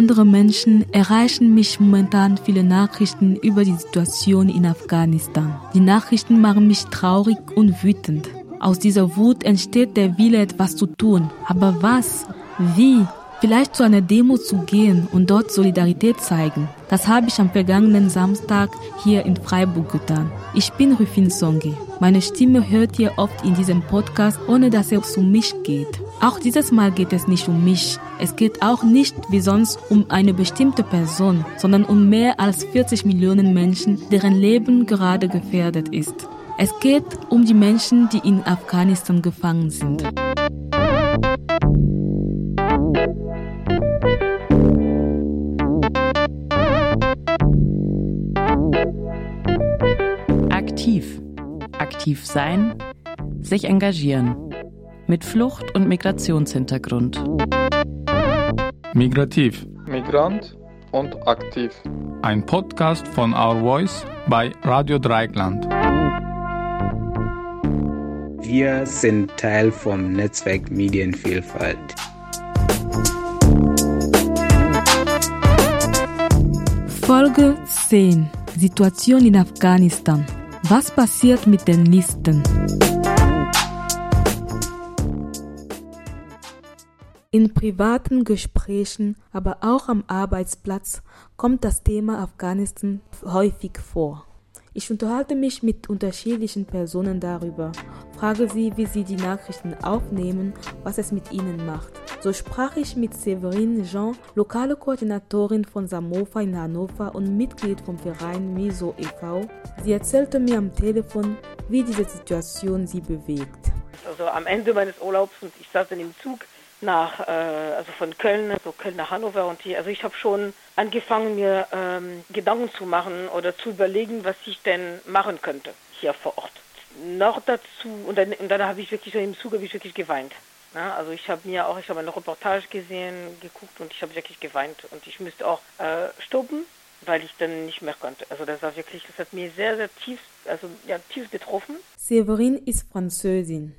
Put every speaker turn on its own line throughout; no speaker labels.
andere Menschen erreichen mich momentan viele Nachrichten über die Situation in Afghanistan. Die Nachrichten machen mich traurig und wütend. Aus dieser Wut entsteht der Wille, etwas zu tun. Aber was? Wie? Vielleicht zu einer Demo zu gehen und dort Solidarität zeigen. Das habe ich am vergangenen Samstag hier in Freiburg getan. Ich bin Rufin Songe. Meine Stimme hört ihr oft in diesem Podcast, ohne dass es um mich geht. Auch dieses Mal geht es nicht um mich. Es geht auch nicht wie sonst um eine bestimmte Person, sondern um mehr als 40 Millionen Menschen, deren Leben gerade gefährdet ist. Es geht um die Menschen, die in Afghanistan gefangen sind.
Aktiv. Aktiv sein, sich engagieren. Mit Flucht- und Migrationshintergrund.
Migrativ.
Migrant und aktiv.
Ein Podcast von Our Voice bei Radio Dreieckland.
Wir sind Teil vom Netzwerk Medienvielfalt.
Folge 10. Situation in Afghanistan. Was passiert mit den Listen? In privaten Gesprächen, aber auch am Arbeitsplatz kommt das Thema Afghanistan häufig vor. Ich unterhalte mich mit unterschiedlichen Personen darüber, frage sie, wie sie die Nachrichten aufnehmen, was es mit ihnen macht. So sprach ich mit Severine Jean, lokale Koordinatorin von Samofa in Hannover und Mitglied vom Verein Miso e.V. Sie erzählte mir am Telefon, wie diese Situation sie bewegt.
Also am Ende meines Urlaubs und ich saß dann im Zug nach, äh, also von Köln, so Köln nach Hannover und hier, also ich habe schon angefangen, mir ähm, Gedanken zu machen oder zu überlegen, was ich denn machen könnte hier vor Ort. Noch dazu, und dann, und dann habe ich wirklich so im Zug habe ich wirklich geweint. Ja, also ich habe mir auch, ich habe eine Reportage gesehen, geguckt und ich habe wirklich geweint und ich müsste auch äh, stoppen, weil ich dann nicht mehr konnte. Also das war wirklich, das hat mir sehr, sehr tief, also ja, tief betroffen.
Severin ist Französin.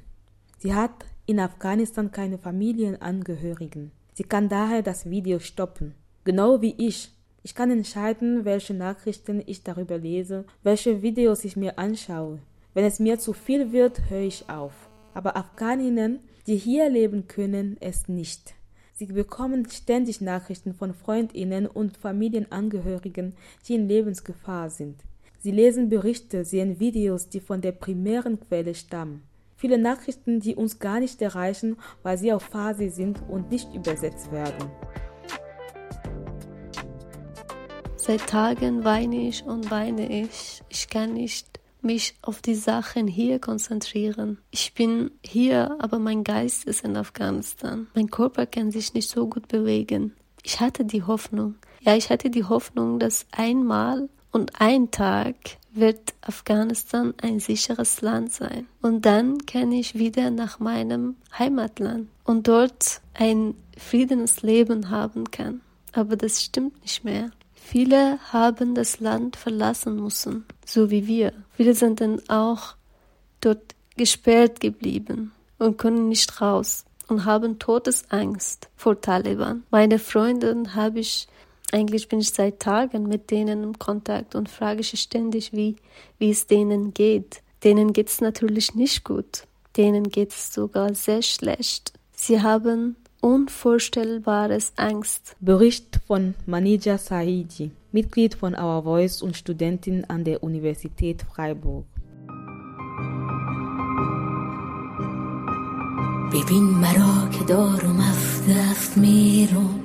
Sie hat in Afghanistan keine Familienangehörigen. Sie kann daher das Video stoppen. Genau wie ich. Ich kann entscheiden, welche Nachrichten ich darüber lese, welche Videos ich mir anschaue. Wenn es mir zu viel wird, höre ich auf. Aber Afghaninnen, die hier leben können, es nicht. Sie bekommen ständig Nachrichten von Freundinnen und Familienangehörigen, die in Lebensgefahr sind. Sie lesen Berichte, sehen Videos, die von der primären Quelle stammen. Viele Nachrichten, die uns gar nicht erreichen, weil sie auf Phase sind und nicht übersetzt werden.
Seit Tagen weine ich und weine ich. Ich kann nicht mich auf die Sachen hier konzentrieren. Ich bin hier, aber mein Geist ist in Afghanistan. Mein Körper kann sich nicht so gut bewegen. Ich hatte die Hoffnung. Ja, ich hatte die Hoffnung, dass einmal und ein Tag wird Afghanistan ein sicheres Land sein. Und dann kann ich wieder nach meinem Heimatland und dort ein friedenes Leben haben kann. Aber das stimmt nicht mehr. Viele haben das Land verlassen müssen, so wie wir. Viele sind dann auch dort gesperrt geblieben und können nicht raus und haben Todesangst vor Taliban. Meine Freundin habe ich eigentlich bin ich seit Tagen mit denen im Kontakt und frage ich ständig, wie, wie es denen geht. Denen geht es natürlich nicht gut. Denen geht es sogar sehr schlecht. Sie haben unvorstellbares Angst.
Bericht von Manija Saidi, Mitglied von Our Voice und Studentin an der Universität Freiburg.
ببین مرا که دارم از دست میرم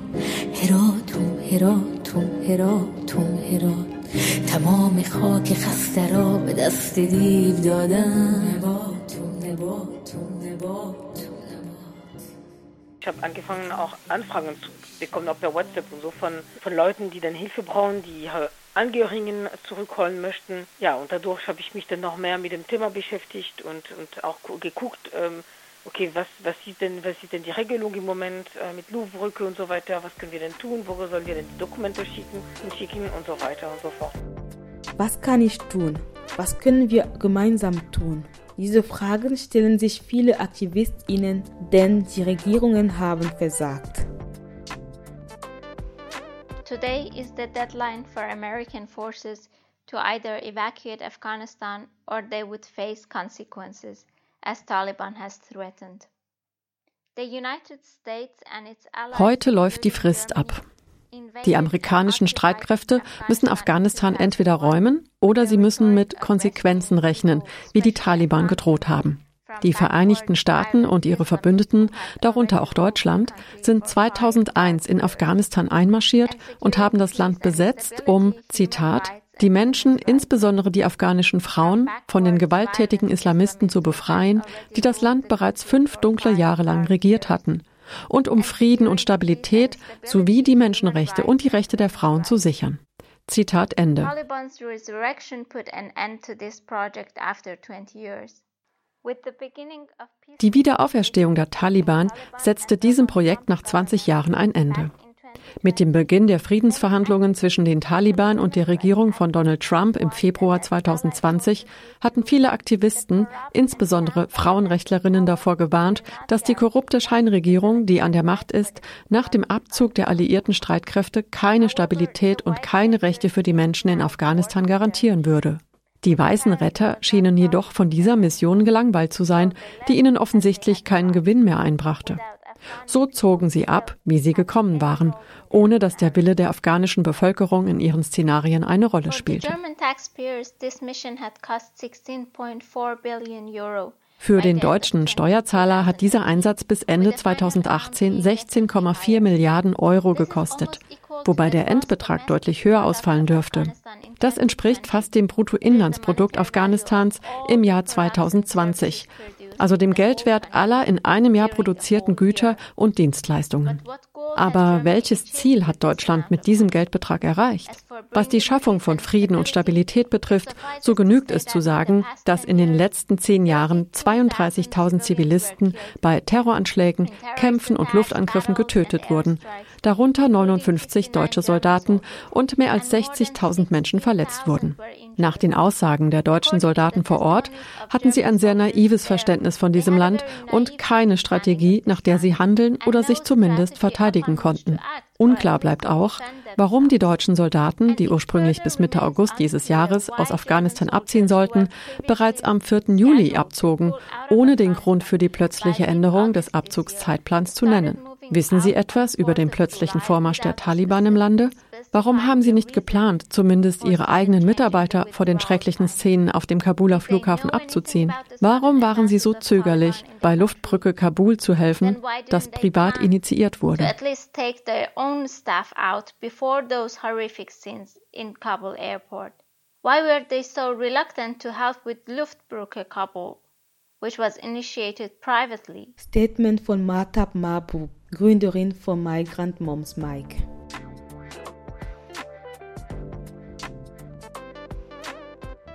هراتون هراتون هراتون هرات تمام خاک خسته را به دست دیو دادم نباتون نباتون نباتون
Ich habe angefangen, auch Anfragen zu bekommen, auch per WhatsApp und so von, von Leuten, die dann Hilfe brauchen, die Angehörigen zurückholen möchten. Ja, und dadurch habe ich mich dann noch mehr mit dem Thema beschäftigt und, und auch geguckt, ähm, okay, was, was, ist denn, was ist denn die Regelung im Moment äh, mit Louvre-Brücke und so weiter, was können wir denn tun, wo sollen wir denn die Dokumente schicken, schicken und so weiter und so fort.
Was kann ich tun? Was können wir gemeinsam tun? Diese Fragen stellen sich viele AktivistInnen, denn die Regierungen haben versagt.
Today is the deadline for American forces to either evacuate Afghanistan or they would face consequences, as Taliban has threatened.
Heute läuft die Frist ab. Die amerikanischen Streitkräfte müssen Afghanistan entweder räumen oder sie müssen mit Konsequenzen rechnen, wie die Taliban gedroht haben. Die Vereinigten Staaten und ihre Verbündeten, darunter auch Deutschland, sind 2001 in Afghanistan einmarschiert und haben das Land besetzt, um, Zitat, die Menschen, insbesondere die afghanischen Frauen, von den gewalttätigen Islamisten zu befreien, die das Land bereits fünf dunkle Jahre lang regiert hatten, und um Frieden und Stabilität sowie die Menschenrechte und die Rechte der Frauen zu sichern. Zitat Ende. Die Wiederauferstehung der Taliban setzte diesem Projekt nach 20 Jahren ein Ende. Mit dem Beginn der Friedensverhandlungen zwischen den Taliban und der Regierung von Donald Trump im Februar 2020 hatten viele Aktivisten, insbesondere Frauenrechtlerinnen, davor gewarnt, dass die korrupte Scheinregierung, die an der Macht ist, nach dem Abzug der alliierten Streitkräfte keine Stabilität und keine Rechte für die Menschen in Afghanistan garantieren würde. Die weißen Retter schienen jedoch von dieser Mission gelangweilt zu sein, die ihnen offensichtlich keinen Gewinn mehr einbrachte. So zogen sie ab, wie sie gekommen waren, ohne dass der Wille der afghanischen Bevölkerung in ihren Szenarien eine Rolle spielte. Für den deutschen Steuerzahler hat dieser Einsatz bis Ende 2018 16,4 Milliarden Euro gekostet, wobei der Endbetrag deutlich höher ausfallen dürfte. Das entspricht fast dem Bruttoinlandsprodukt Afghanistans im Jahr 2020, also dem Geldwert aller in einem Jahr produzierten Güter und Dienstleistungen. Aber welches Ziel hat Deutschland mit diesem Geldbetrag erreicht? Was die Schaffung von Frieden und Stabilität betrifft, so genügt es zu sagen, dass in den letzten zehn Jahren 32.000 Zivilisten bei Terroranschlägen, Kämpfen und Luftangriffen getötet wurden, darunter 59 deutsche Soldaten und mehr als 60.000 Menschen verletzt wurden. Nach den Aussagen der deutschen Soldaten vor Ort hatten sie ein sehr naives Verständnis von diesem Land und keine Strategie, nach der sie handeln oder sich zumindest verteidigen konnten. Unklar bleibt auch, warum die deutschen Soldaten, die ursprünglich bis Mitte August dieses Jahres aus Afghanistan abziehen sollten, bereits am 4. Juli abzogen, ohne den Grund für die plötzliche Änderung des Abzugszeitplans zu nennen. Wissen Sie etwas über den plötzlichen Vormarsch der Taliban im Lande? Warum haben Sie nicht geplant, zumindest Ihre eigenen Mitarbeiter vor den schrecklichen Szenen auf dem Kabuler Flughafen abzuziehen? Warum waren Sie so zögerlich, bei Luftbrücke Kabul zu helfen, das privat initiiert wurde? Why were they so reluctant to help with Luftbrücke Kabul? which was initiated privately.
Statement von Matab Mahbub, Gründerin von Migrant Moms Mike.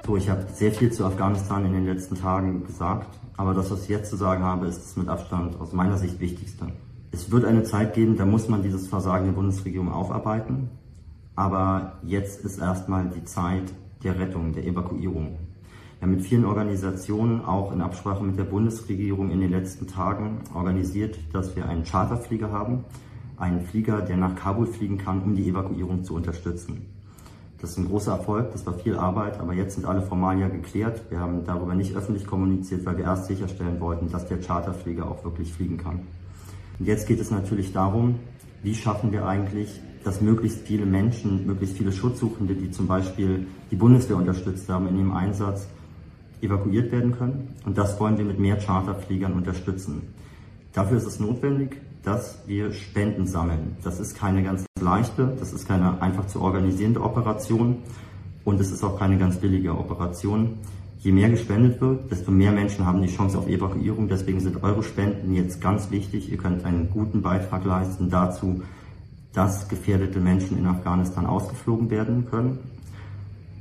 So, ich habe sehr viel zu Afghanistan in den letzten Tagen gesagt, aber das, was ich jetzt zu sagen habe, ist das mit Abstand aus meiner Sicht Wichtigste. Es wird eine Zeit geben, da muss man dieses Versagen der Bundesregierung aufarbeiten, aber jetzt ist erstmal die Zeit der Rettung, der Evakuierung. Wir haben mit vielen Organisationen, auch in Absprache mit der Bundesregierung in den letzten Tagen organisiert, dass wir einen Charterflieger haben, einen Flieger, der nach Kabul fliegen kann, um die Evakuierung zu unterstützen. Das ist ein großer Erfolg, das war viel Arbeit, aber jetzt sind alle Formalien geklärt. Wir haben darüber nicht öffentlich kommuniziert, weil wir erst sicherstellen wollten, dass der Charterflieger auch wirklich fliegen kann. Und jetzt geht es natürlich darum, wie schaffen wir eigentlich, dass möglichst viele Menschen, möglichst viele Schutzsuchende, die zum Beispiel die Bundeswehr unterstützt haben in ihrem Einsatz, evakuiert werden können. Und das wollen wir mit mehr Charterfliegern unterstützen. Dafür ist es notwendig, dass wir Spenden sammeln. Das ist keine ganz leichte, das ist keine einfach zu organisierende Operation und es ist auch keine ganz billige Operation. Je mehr gespendet wird, desto mehr Menschen haben die Chance auf Evakuierung. Deswegen sind eure Spenden jetzt ganz wichtig. Ihr könnt einen guten Beitrag leisten dazu, dass gefährdete Menschen in Afghanistan ausgeflogen werden können.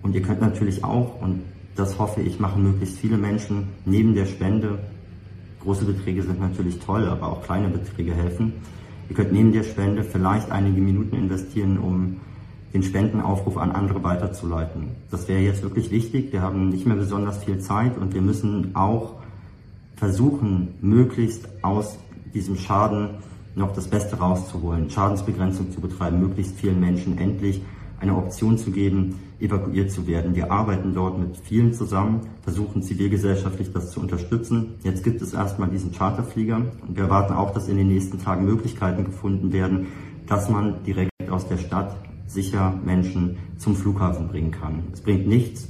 Und ihr könnt natürlich auch, und das hoffe ich, machen möglichst viele Menschen neben der Spende. Große Beträge sind natürlich toll, aber auch kleine Beträge helfen. Ihr könnt neben der Spende vielleicht einige Minuten investieren, um den Spendenaufruf an andere weiterzuleiten. Das wäre jetzt wirklich wichtig. Wir haben nicht mehr besonders viel Zeit und wir müssen auch versuchen, möglichst aus diesem Schaden noch das Beste rauszuholen, Schadensbegrenzung zu betreiben, möglichst vielen Menschen endlich eine Option zu geben, evakuiert zu werden. Wir arbeiten dort mit vielen zusammen, versuchen zivilgesellschaftlich das zu unterstützen. Jetzt gibt es erstmal diesen Charterflieger und wir erwarten auch, dass in den nächsten Tagen Möglichkeiten gefunden werden, dass man direkt aus der Stadt sicher Menschen zum Flughafen bringen kann. Es bringt nichts,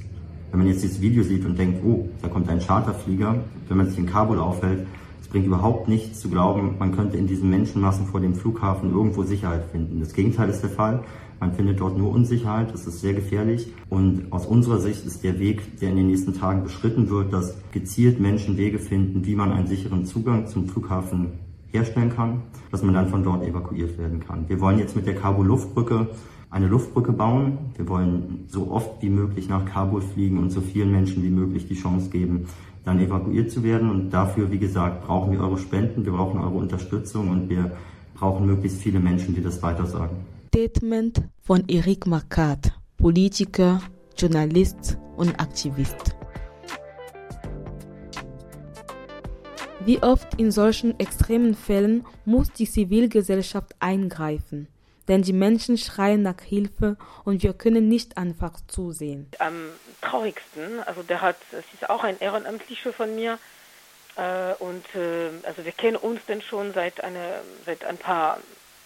wenn man jetzt dieses Video sieht und denkt, oh, da kommt ein Charterflieger, wenn man sich in Kabul aufhält, es bringt überhaupt nichts zu glauben, man könnte in diesen Menschenmassen vor dem Flughafen irgendwo Sicherheit finden. Das Gegenteil ist der Fall. Man findet dort nur Unsicherheit, das ist sehr gefährlich. Und aus unserer Sicht ist der Weg, der in den nächsten Tagen beschritten wird, dass gezielt Menschen Wege finden, wie man einen sicheren Zugang zum Flughafen herstellen kann, dass man dann von dort evakuiert werden kann. Wir wollen jetzt mit der Kabul-Luftbrücke eine Luftbrücke bauen. Wir wollen so oft wie möglich nach Kabul fliegen und so vielen Menschen wie möglich die Chance geben, dann evakuiert zu werden. Und dafür, wie gesagt, brauchen wir eure Spenden, wir brauchen eure Unterstützung und wir brauchen möglichst viele Menschen, die das weitersagen.
Statement von Eric Marquardt, Politiker, Journalist und Aktivist. Wie oft in solchen extremen Fällen muss die Zivilgesellschaft eingreifen, denn die Menschen schreien nach Hilfe und wir können nicht einfach zusehen.
Am traurigsten, also der hat, es ist auch ein Ehrenamtlicher von mir, äh, und äh, also wir kennen uns denn schon seit eine, seit ein paar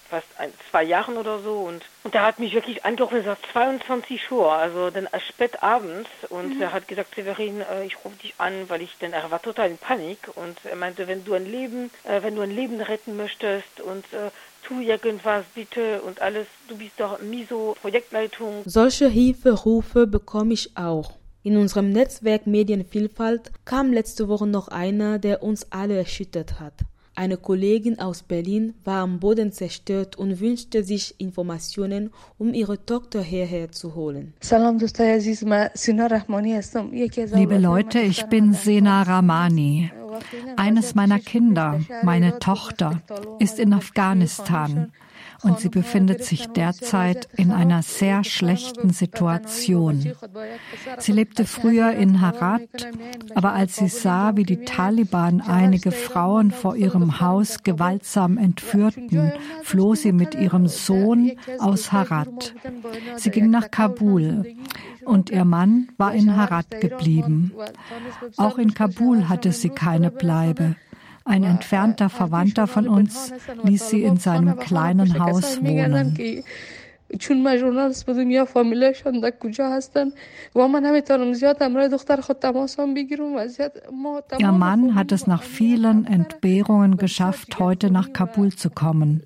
fast ein, zwei Jahren oder so und, und der hat mich wirklich angerufen, es war 22 Uhr, also dann spät abends und mhm. er hat gesagt, Severin, äh, ich rufe dich an, weil ich, denn er war total in Panik und er meinte, wenn du ein Leben, äh, wenn du ein Leben retten möchtest und äh, tu irgendwas bitte und alles, du bist doch MISO Projektleitung.
Solche Hilferufe bekomme ich auch. In unserem Netzwerk Medienvielfalt kam letzte Woche noch einer, der uns alle erschüttert hat. Eine Kollegin aus Berlin war am Boden zerstört und wünschte sich Informationen, um ihre Tochter hierher zu holen.
Liebe Leute, ich bin Sena Rahmani. Eines meiner Kinder, meine Tochter, ist in Afghanistan und sie befindet sich derzeit in einer sehr schlechten Situation. Sie lebte früher in Harat, aber als sie sah, wie die Taliban einige Frauen vor ihrem Haus gewaltsam entführten, floh sie mit ihrem Sohn aus Harat. Sie ging nach Kabul und ihr Mann war in Harat geblieben. Auch in Kabul hatte sie keine Bleibe. Ein entfernter Verwandter von uns ließ sie in seinem kleinen Haus wohnen. چون ما ژورنالیست بودیم یا فامیلشان در کجا هستن و من نمیتونم زیاد همراه دختر خود تماس هم بگیرم وضعیت ما Ihr Mann hat es nach vielen Entbehrungen geschafft, heute nach Kabul zu kommen.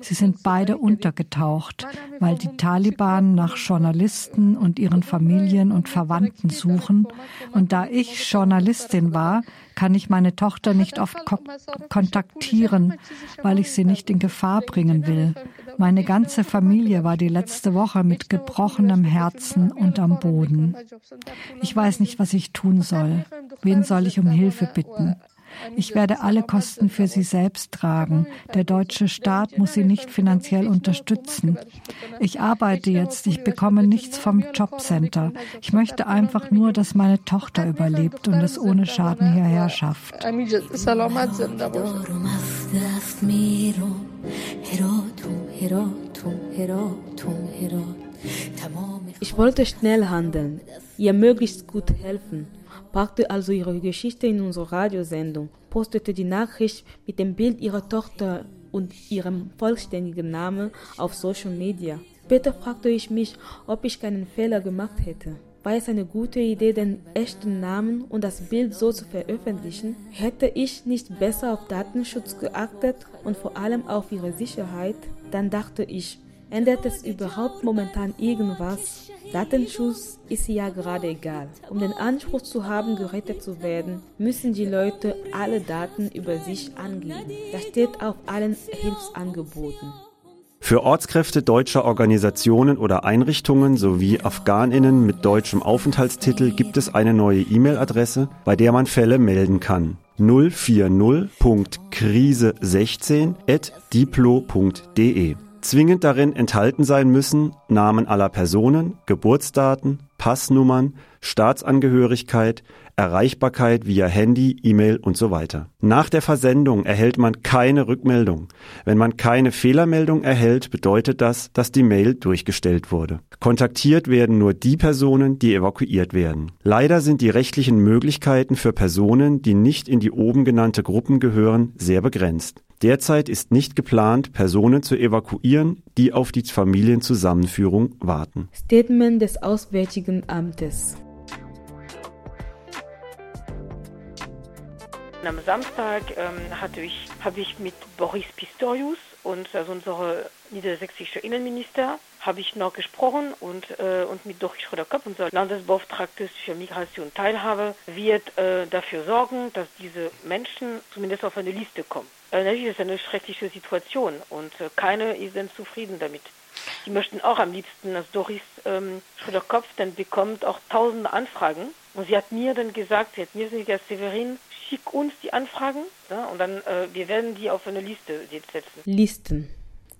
Sie sind beide untergetaucht, weil die Taliban nach Journalisten und ihren Familien und Verwandten suchen. Und da ich Journalistin war, kann ich meine Tochter nicht oft ko kontaktieren, weil ich sie nicht in Gefahr bringen will. Meine ganze Familie war die letzte Woche mit gebrochenem Herzen und am Boden. Ich weiß nicht, was ich tun soll. Wen soll ich um Hilfe bitten? Ich werde alle Kosten für sie selbst tragen. Der deutsche Staat muss sie nicht finanziell unterstützen. Ich arbeite jetzt, ich bekomme nichts vom Jobcenter. Ich möchte einfach nur, dass meine Tochter überlebt und es ohne Schaden hierher schafft.
Ich wollte schnell handeln, ihr möglichst gut helfen packte also ihre Geschichte in unsere Radiosendung, postete die Nachricht mit dem Bild ihrer Tochter und ihrem vollständigen Namen auf Social Media. Später fragte ich mich, ob ich keinen Fehler gemacht hätte. War es eine gute Idee, den echten Namen und das Bild so zu veröffentlichen? Hätte ich nicht besser auf Datenschutz geachtet und vor allem auf ihre Sicherheit? Dann dachte ich, ändert es überhaupt momentan irgendwas? Datenschutz ist ja gerade egal. Um den Anspruch zu haben, gerettet zu werden, müssen die Leute alle Daten über sich angeben. Das steht auf allen Hilfsangeboten.
Für Ortskräfte deutscher Organisationen oder Einrichtungen sowie Afghaninnen mit deutschem Aufenthaltstitel gibt es eine neue E-Mail-Adresse, bei der man Fälle melden kann. 040.krise16.diplo.de Zwingend darin enthalten sein müssen Namen aller Personen, Geburtsdaten, Passnummern, Staatsangehörigkeit, Erreichbarkeit via Handy, E-Mail und so weiter. Nach der Versendung erhält man keine Rückmeldung. Wenn man keine Fehlermeldung erhält, bedeutet das, dass die Mail durchgestellt wurde. Kontaktiert werden nur die Personen, die evakuiert werden. Leider sind die rechtlichen Möglichkeiten für Personen, die nicht in die oben genannte Gruppen gehören, sehr begrenzt. Derzeit ist nicht geplant, Personen zu evakuieren, die auf die Familienzusammenführung warten.
Statement des Auswärtigen Amtes.
Am Samstag ähm, ich, habe ich mit Boris Pistorius und also unsere niedersächsische Innenminister habe ich noch gesprochen und, äh, und mit Doris Schröder-Kopp, unser Landesbeauftragtes für Migration und Teilhabe, wird äh, dafür sorgen, dass diese Menschen zumindest auf eine Liste kommen. Äh, natürlich ist es eine schreckliche Situation und äh, keiner ist dann zufrieden damit. Die möchten auch am liebsten, dass Doris ähm, Schröder-Kopf dann bekommt auch tausende Anfragen. Und sie hat mir dann gesagt, sie hat mir gesagt, Severin, schick uns die Anfragen ja, und dann äh, wir werden die auf eine Liste setzen.
Listen.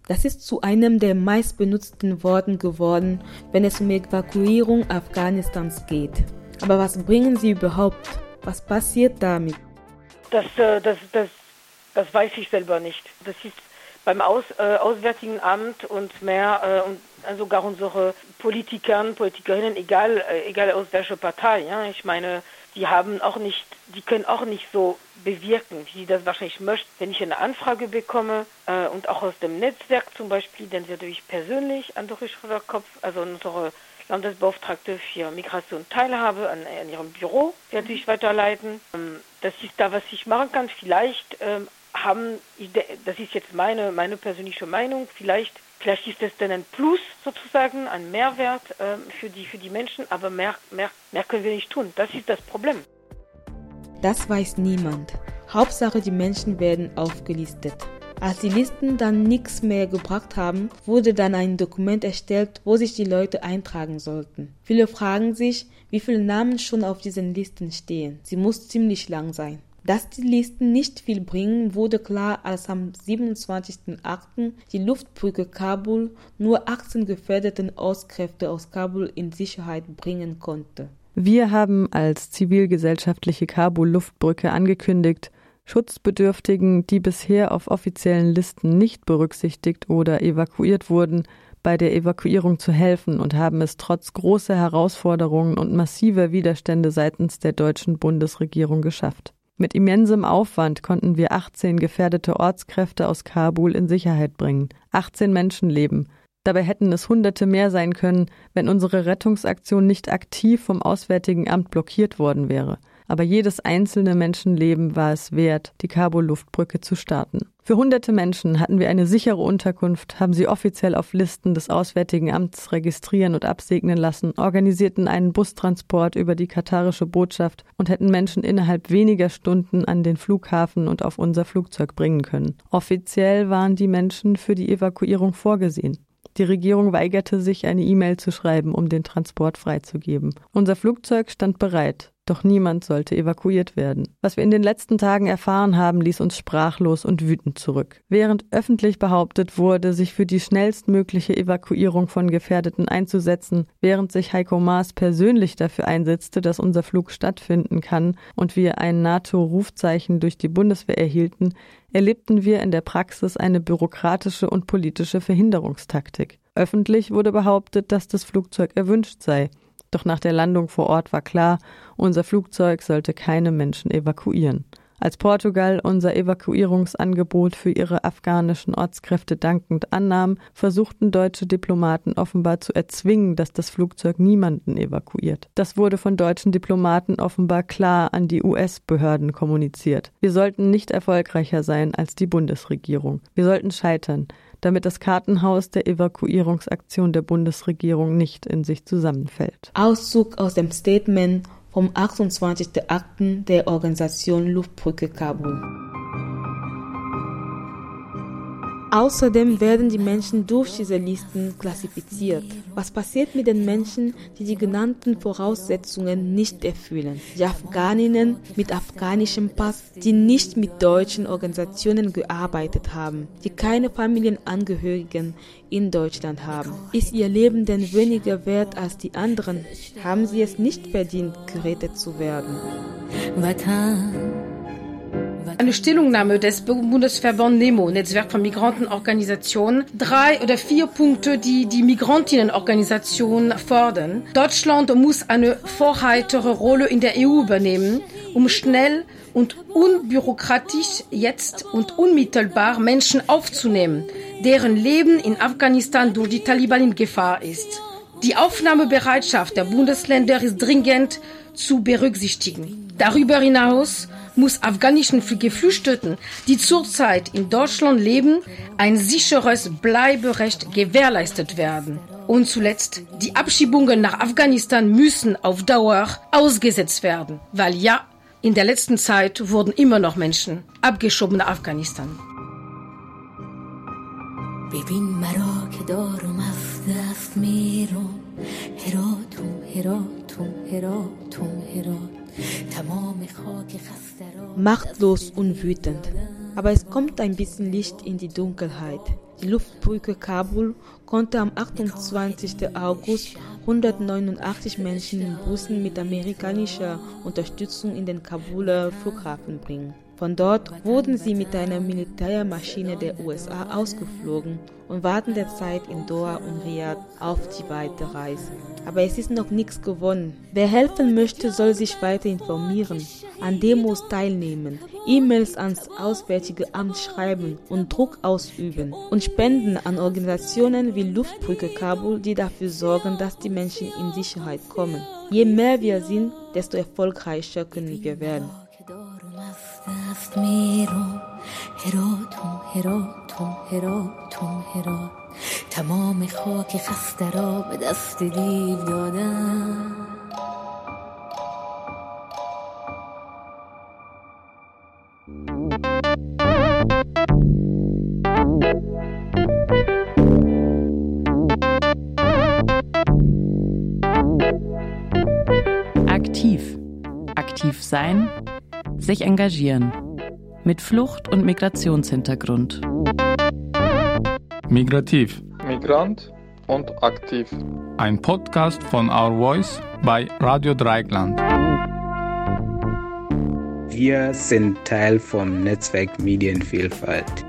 Das ist zu einem der meistbenutzten Worten geworden, wenn es um Evakuierung Afghanistans geht. Aber was bringen sie überhaupt? Was passiert damit?
Das, äh, das, das, das weiß ich selber nicht. Das ist beim Aus, äh, Auswärtigen Amt und mehr äh, und sogar unsere Politikern, Politikerinnen, egal, äh, egal aus welcher Partei. Ja, ich meine, die haben auch nicht, die können auch nicht so bewirken, wie sie das wahrscheinlich möchten. Wenn ich eine Anfrage bekomme äh, und auch aus dem Netzwerk zum Beispiel, dann werde ich persönlich an Doris Schröder-Kopf, also unsere Landesbeauftragte für Migration Teilhabe an, an ihrem Büro, werde ich weiterleiten. Ähm, das ist da, was ich machen kann. Vielleicht ähm, haben, das ist jetzt meine, meine persönliche Meinung, vielleicht, vielleicht ist es dann ein Plus sozusagen, ein Mehrwert äh, für, die, für die Menschen, aber mehr, mehr, mehr können wir nicht tun. Das ist das Problem.
Das weiß niemand. Hauptsache, die Menschen werden aufgelistet. Als die Listen dann nichts mehr gebracht haben, wurde dann ein Dokument erstellt, wo sich die Leute eintragen sollten. Viele fragen sich, wie viele Namen schon auf diesen Listen stehen. Sie muss ziemlich lang sein. Dass die Listen nicht viel bringen, wurde klar, als am 27.08. die Luftbrücke Kabul nur 18 gefährdeten Ortskräfte aus Kabul in Sicherheit bringen konnte.
Wir haben als zivilgesellschaftliche Kabul-Luftbrücke angekündigt, Schutzbedürftigen, die bisher auf offiziellen Listen nicht berücksichtigt oder evakuiert wurden, bei der Evakuierung zu helfen und haben es trotz großer Herausforderungen und massiver Widerstände seitens der deutschen Bundesregierung geschafft. Mit immensem Aufwand konnten wir 18 gefährdete Ortskräfte aus Kabul in Sicherheit bringen. 18 Menschenleben. Dabei hätten es Hunderte mehr sein können, wenn unsere Rettungsaktion nicht aktiv vom Auswärtigen Amt blockiert worden wäre aber jedes einzelne Menschenleben war es wert, die Kabul-Luftbrücke zu starten. Für hunderte Menschen hatten wir eine sichere Unterkunft, haben sie offiziell auf Listen des Auswärtigen Amts registrieren und absegnen lassen, organisierten einen Bustransport über die katarische Botschaft und hätten Menschen innerhalb weniger Stunden an den Flughafen und auf unser Flugzeug bringen können. Offiziell waren die Menschen für die Evakuierung vorgesehen. Die Regierung weigerte sich, eine E-Mail zu schreiben, um den Transport freizugeben. Unser Flugzeug stand bereit. Doch niemand sollte evakuiert werden. Was wir in den letzten Tagen erfahren haben, ließ uns sprachlos und wütend zurück. Während öffentlich behauptet wurde, sich für die schnellstmögliche Evakuierung von Gefährdeten einzusetzen, während sich Heiko Maas persönlich dafür einsetzte, dass unser Flug stattfinden kann und wir ein NATO-Rufzeichen durch die Bundeswehr erhielten, erlebten wir in der Praxis eine bürokratische und politische Verhinderungstaktik. Öffentlich wurde behauptet, dass das Flugzeug erwünscht sei. Doch nach der Landung vor Ort war klar, unser Flugzeug sollte keine Menschen evakuieren. Als Portugal unser Evakuierungsangebot für ihre afghanischen Ortskräfte dankend annahm, versuchten deutsche Diplomaten offenbar zu erzwingen, dass das Flugzeug niemanden evakuiert. Das wurde von deutschen Diplomaten offenbar klar an die US-Behörden kommuniziert. Wir sollten nicht erfolgreicher sein als die Bundesregierung. Wir sollten scheitern damit das Kartenhaus der Evakuierungsaktion der Bundesregierung nicht in sich zusammenfällt.
Auszug aus dem Statement vom 28.08. der Organisation Luftbrücke Kabul. Außerdem werden die Menschen durch diese Listen klassifiziert. Was passiert mit den Menschen, die die genannten Voraussetzungen nicht erfüllen? Die Afghaninnen mit afghanischem Pass, die nicht mit deutschen Organisationen gearbeitet haben, die keine Familienangehörigen in Deutschland haben. Ist ihr Leben denn weniger wert als die anderen? Haben sie es nicht verdient, gerettet zu werden?
Eine Stellungnahme des Bundesverband NEMO, Netzwerk von Migrantenorganisationen, drei oder vier Punkte, die die Migrantinnenorganisation fordern. Deutschland muss eine vorreitere Rolle in der EU übernehmen, um schnell und unbürokratisch jetzt und unmittelbar Menschen aufzunehmen, deren Leben in Afghanistan durch die Taliban in Gefahr ist. Die Aufnahmebereitschaft der Bundesländer ist dringend zu berücksichtigen. Darüber hinaus muss afghanischen Geflüchteten, die zurzeit in Deutschland leben, ein sicheres Bleiberecht gewährleistet werden. Und zuletzt, die Abschiebungen nach Afghanistan müssen auf Dauer ausgesetzt werden, weil ja, in der letzten Zeit wurden immer noch Menschen abgeschoben nach Afghanistan. ببین مرا که دارم از دست میرم هراتون هراتون
هراتون هرات Machtlos und wütend. Aber es kommt ein bisschen Licht in die Dunkelheit. Die Luftbrücke Kabul konnte am 28. August 189 Menschen in Bussen mit amerikanischer Unterstützung in den Kabuler Flughafen bringen. Von dort wurden sie mit einer Militärmaschine der USA ausgeflogen und warten derzeit in Doha und Riyadh auf die weitere Reise. Aber es ist noch nichts gewonnen. Wer helfen möchte, soll sich weiter informieren, an Demos teilnehmen, E-Mails ans Auswärtige Amt schreiben und Druck ausüben und spenden an Organisationen wie Luftbrücke Kabul, die dafür sorgen, dass die Menschen in Sicherheit kommen. Je mehr wir sind, desto erfolgreicher können wir werden. دست میرم هراتون هراتون هراتون هرات تمام خاک خسته را به دست دیو دادم.
Aktiv sein sich engagieren. Mit Flucht- und Migrationshintergrund.
Migrativ. Migrant und aktiv.
Ein Podcast von Our Voice bei Radio Dreigland.
Wir sind Teil vom Netzwerk Medienvielfalt.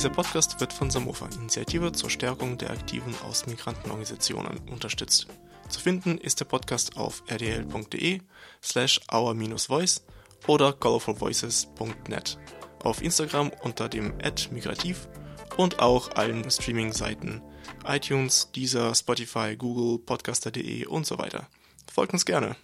Dieser Podcast wird von Samofa, Initiative zur Stärkung der aktiven Außenmigrantenorganisationen, unterstützt. Zu finden ist der Podcast auf rdl.de slash our-voice oder colorfulvoices.net, auf Instagram unter dem Ad migrativ und auch allen Streaming-Seiten iTunes, Deezer, Spotify, Google, Podcaster.de und so weiter. Folgt uns gerne.